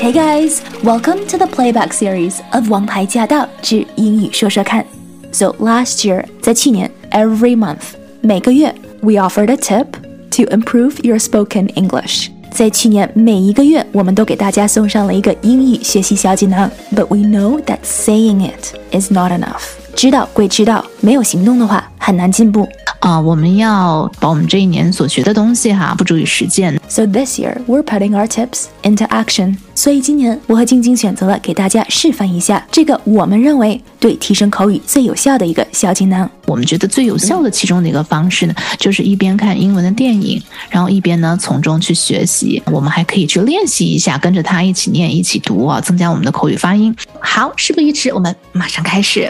Hey guys, welcome to the playback series of《王牌驾到之英语说说看》。So last year，在去年，every month，每个月，we offered a tip to improve your spoken English。在去年每一个月，我们都给大家送上了一个英语学习小锦囊。But we know that saying it is not enough。 知道归知道，没有行动的话，很难进步。啊，我们要把我们这一年所学的东西哈，付诸于实践。So this year we're putting our tips into action。所以今年我和晶晶选择了给大家示范一下这个我们认为对提升口语最有效的一个小锦囊。我们觉得最有效的其中的一个方式呢，就是一边看英文的电影，然后一边呢从中去学习。我们还可以去练习一下，跟着他一起念、一起读啊，增加我们的口语发音。好，事不宜迟，我们马上开始。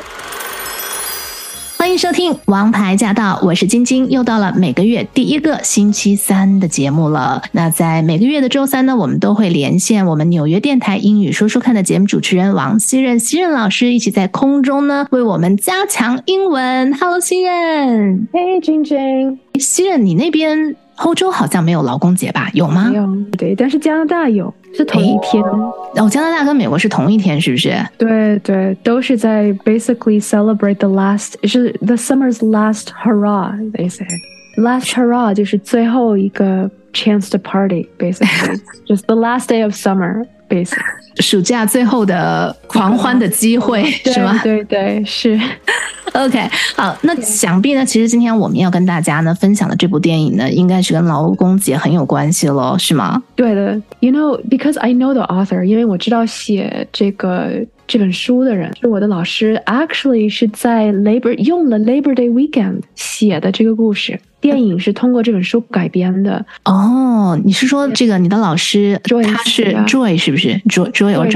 欢迎收听《王牌驾到》，我是晶晶，又到了每个月第一个星期三的节目了。那在每个月的周三呢，我们都会连线我们纽约电台英语说说看的节目主持人王希任，希任老师一起在空中呢为我们加强英文。Hello，希任。Hey，晶晶。希任，你那边欧洲好像没有劳工节吧？有吗？有，对，但是加拿大有。是同一天哦，加拿大跟美国是同一天，是不是？对对，都是在 basically celebrate the last 是 the summer's last hurrah，they say last hurrah 就是最后一个 chance to party，basically just the last day of 暑假最后的狂欢的机会 是吗？对对是。OK，好，那想必呢，其实今天我们要跟大家呢分享的这部电影呢，应该是跟劳工节很有关系喽，是吗？对的，You know because I know the author，因为我知道写这个这本书的人是我的老师，actually 是在 Labor 用了 Labor Day weekend 写的这个故事，电影是通过这本书改编的。哦，你是说这个你的老师他是 Joy 是不是？Joy Joy or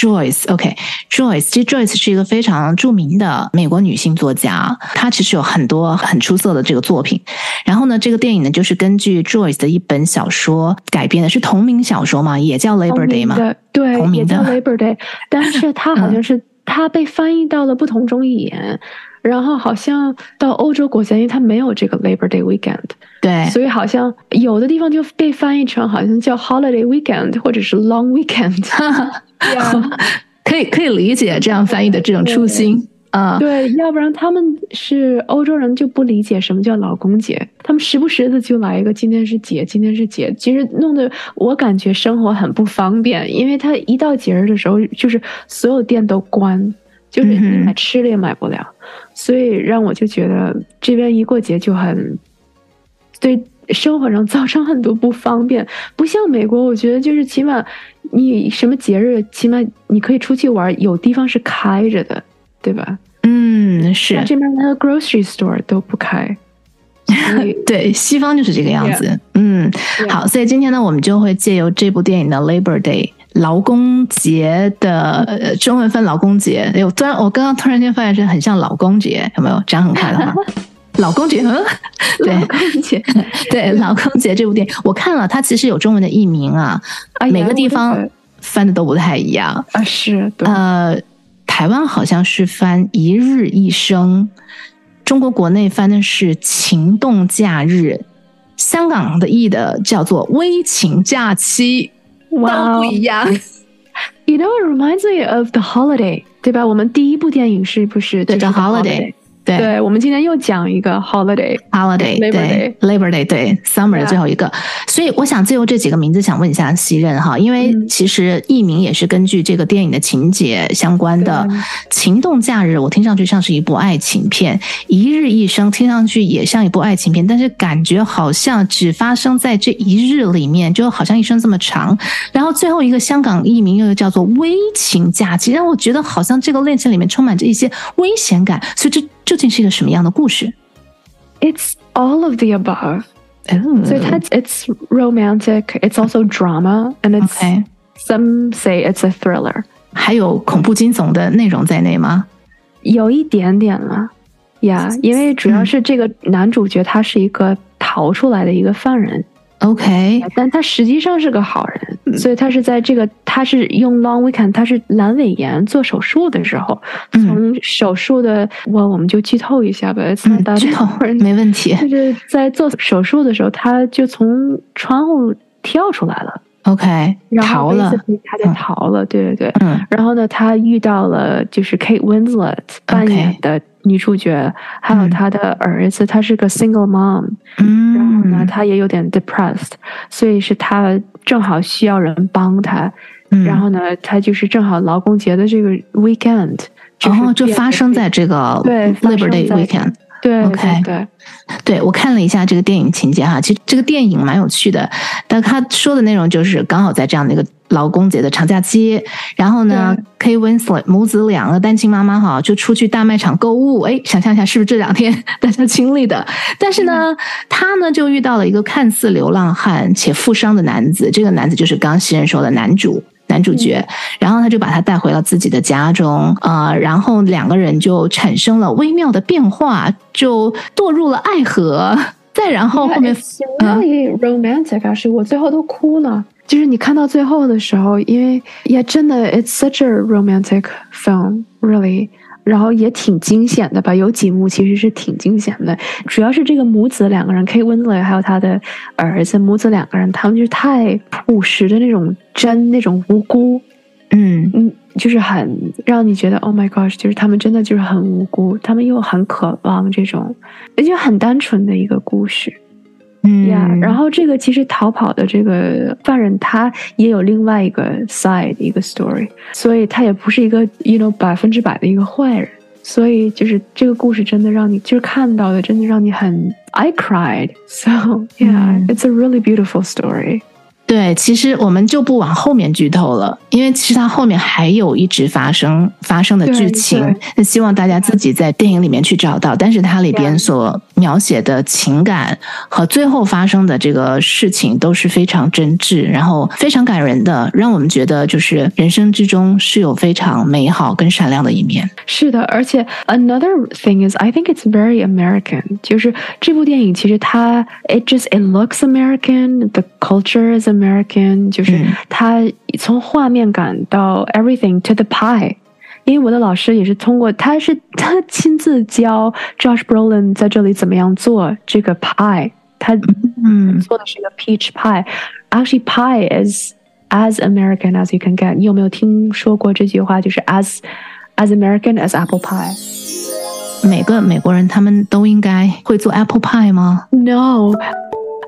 Joy？Joyce，OK，Joyce，其实 Joyce 是一个非常著名的美国女性作家，她其实有很多很出色的这个作品。然后呢，这个电影呢，就是根据 Joyce 的一本小说改编的，是同名小说嘛，也叫 Labor Day 嘛，对，也叫 Labor Day，但是它好像是它被翻译到了不同种语言。然后好像到欧洲国家，因为它没有这个 Labor Day weekend，对，所以好像有的地方就被翻译成好像叫 Holiday weekend 或者是 Long weekend，可以可以理解这样翻译的这种初心啊。对，要不然他们是欧洲人就不理解什么叫老公节，他们时不时的就来一个今天是节，今天是节，其实弄得我感觉生活很不方便，因为他一到节日的时候，就是所有店都关。就是你买吃的也买不了，所以让我就觉得这边一过节就很对生活上造成很多不方便。不像美国，我觉得就是起码你什么节日，起码你可以出去玩，有地方是开着的，对吧？嗯，是。这边连 grocery store 都不开。对，西方就是这个样子。嗯，好，所以今天呢，我们就会借由这部电影的 Labor Day。劳工节的呃中文分劳工节，哎，我突然我刚刚突然间发现是很像老公节，有没有？讲很快的话，老公节，嗯，对，老公节，对，老公节这部电影我看了，它其实有中文的译名啊，每个地方翻的都不太一样。啊，是，呃，台湾好像是翻一日一生，中国国内翻的是情动假日，香港的译的叫做微情假期。都不一样。You know, it reminds me of the holiday，对吧？我们第一部电影是不是对 The Holiday？ 对，我们今天又讲一个 holiday，holiday，对，Labor Day，对，Summer 的最后一个。所以我想借由这几个名字，想问一下西任哈，因为其实艺名也是根据这个电影的情节相关的。情动假日，我听上去像是一部爱情片；一日一生，听上去也像一部爱情片，但是感觉好像只发生在这一日里面，就好像一生这么长。然后最后一个香港艺名又叫做微情假期，让我觉得好像这个恋情里面充满着一些危险感。所以这。究竟是一个什么样的故事？It's all of the above. So it's it's romantic. It's also drama, and it's okay. some say it's a thriller. 还有恐怖惊悚的内容在内吗？有一点点了呀，因为主要是这个男主角他是一个逃出来的一个犯人， OK，但他实际上是个好人，所以他是在这个他是用 long weekend，他是阑尾炎做手术的时候，从手术的我我们就剧透一下吧，剧透没问题。就是在做手术的时候，他就从窗户跳出来了。OK，逃了，他就逃了。对对对，嗯。然后呢，他遇到了就是 Kate Winslet 扮演的女主角，还有她的儿子，她是个 single mom。嗯。然后呢，她也有点 depressed，所以是她正好需要人帮她。嗯。然后呢，她就是正好劳工节的这个 weekend，然后就发生在这个对 Labor Day weekend。对，OK，对，对我看了一下这个电影情节哈，其实这个电影蛮有趣的，但他说的内容就是刚好在这样的一个劳工节的长假期，然后呢，K Winslet 母子两个单亲妈妈哈就出去大卖场购物，哎，想象一下是不是这两天大家经历的？但是呢，他呢就遇到了一个看似流浪汉且负伤的男子，这个男子就是刚新人说的男主。男主角，然后他就把他带回了自己的家中，啊，然后两个人就产生了微妙的变化，就堕入了爱河。再然后后面，really romantic 啊，是我最后都哭了。就是你看到最后的时候，因为也真的，it's such a romantic film，really。然后也挺惊险的吧，有几幕其实是挺惊险的，主要是这个母子两个人，Kate Winslet 还有他的儿子，母子两个人，他们就是太朴实的那种真，那种无辜，嗯嗯，就是很让你觉得 Oh my gosh，就是他们真的就是很无辜，他们又很渴望这种，而且很单纯的一个故事。嗯呀，然后这个其实逃跑的这个犯人他也有另外一个 side 一个 story，所以他也不是一个 you know 百分之百的一个坏人，所以就是这个故事真的让你就是看到的真的让你很 I cried，so yeah，it's a really beautiful story。对，其实我们就不往后面剧透了，因为其实它后面还有一直发生发生的剧情，那希望大家自己在电影里面去找到。但是它里边所描写的情感和最后发生的这个事情都是非常真挚，然后非常感人的，让我们觉得就是人生之中是有非常美好跟闪亮的一面。是的，而且 another thing is I think it's very American，就是这部电影其实它 it just it looks American，the culture is。American 就是他从画面感到 everything to the pie，因为我的老师也是通过他是他亲自教 Josh Brolin 在这里怎么样做这个 pie，他嗯做的是一个 peach pie。Actually, pie is as American as you can get。你有没有听说过这句话？就是 as as American as apple pie。每个美国人他们都应该会做 apple pie 吗？No。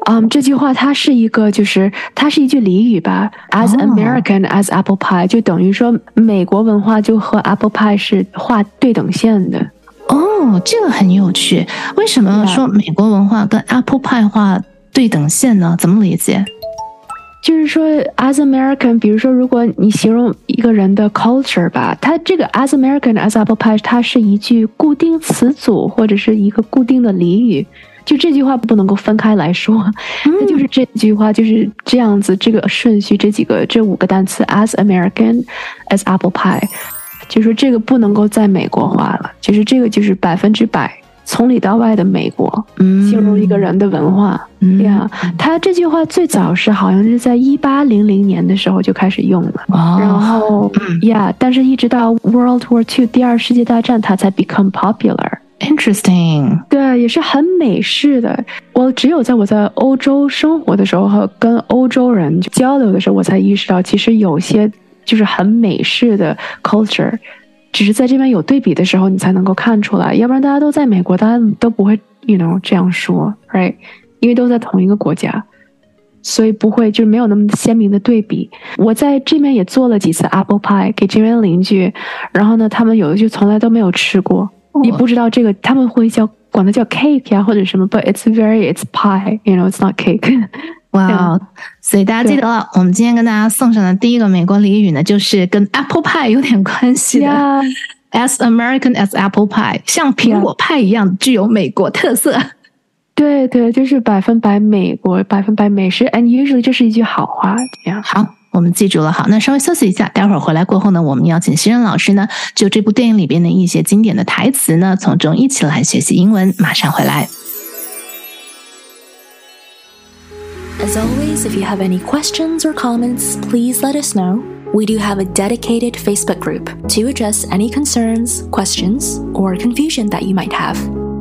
嗯，这句话它是一个，就是它是一句俚语吧。As American as apple pie，就等于说美国文化就和 apple pie 是画对等线的。哦，这个很有趣。为什么说美国文化跟 apple pie 画对等线呢？怎么理解？就是说，as American，比如说，如果你形容一个人的 culture 吧，它这个 as American as apple pie，它是一句固定词组或者是一个固定的俚语。就这句话不能够分开来说，那就是这句话就是这样子，这个顺序，这几个这五个单词，as American as apple pie，就是这个不能够在美国化了，就是这个就是百分之百从里到外的美国，形容一个人的文化。呀，他这句话最早是好像是在一八零零年的时候就开始用了，然后呀，但是一直到 World War Two 第二世界大战，它才 become popular。Interesting，对，也是很美式的。我只有在我在欧洲生活的时候和跟欧洲人交流的时候，我才意识到，其实有些就是很美式的 culture，只是在这边有对比的时候，你才能够看出来。要不然大家都在美国，大家都不会，you know 这样说，right？因为都在同一个国家，所以不会就是没有那么鲜明的对比。我在这边也做了几次 apple pie 给这边邻居，然后呢，他们有的就从来都没有吃过。你不知道这个，他们会叫管它叫 cake 呀，或者什么，but it's very it's pie，you know it's not cake。哇，所以大家记得了，我们今天跟大家送上的第一个美国俚语呢，就是跟 apple pie 有点关系的，as American as apple pie，像苹果派一样具有美国特色。对对，就是百分百美国，百分百美食，and usually 这是一句好话。好。我们记住了，好，那稍微休息一下，待会儿回来过后呢，我们邀请新人老师呢，就这部电影里边的一些经典的台词呢，从中一起来学习英文。马上回来。A As always, if you have any questions or comments, please let us know. We do have a dedicated Facebook group to address any concerns, questions, or confusion that you might have.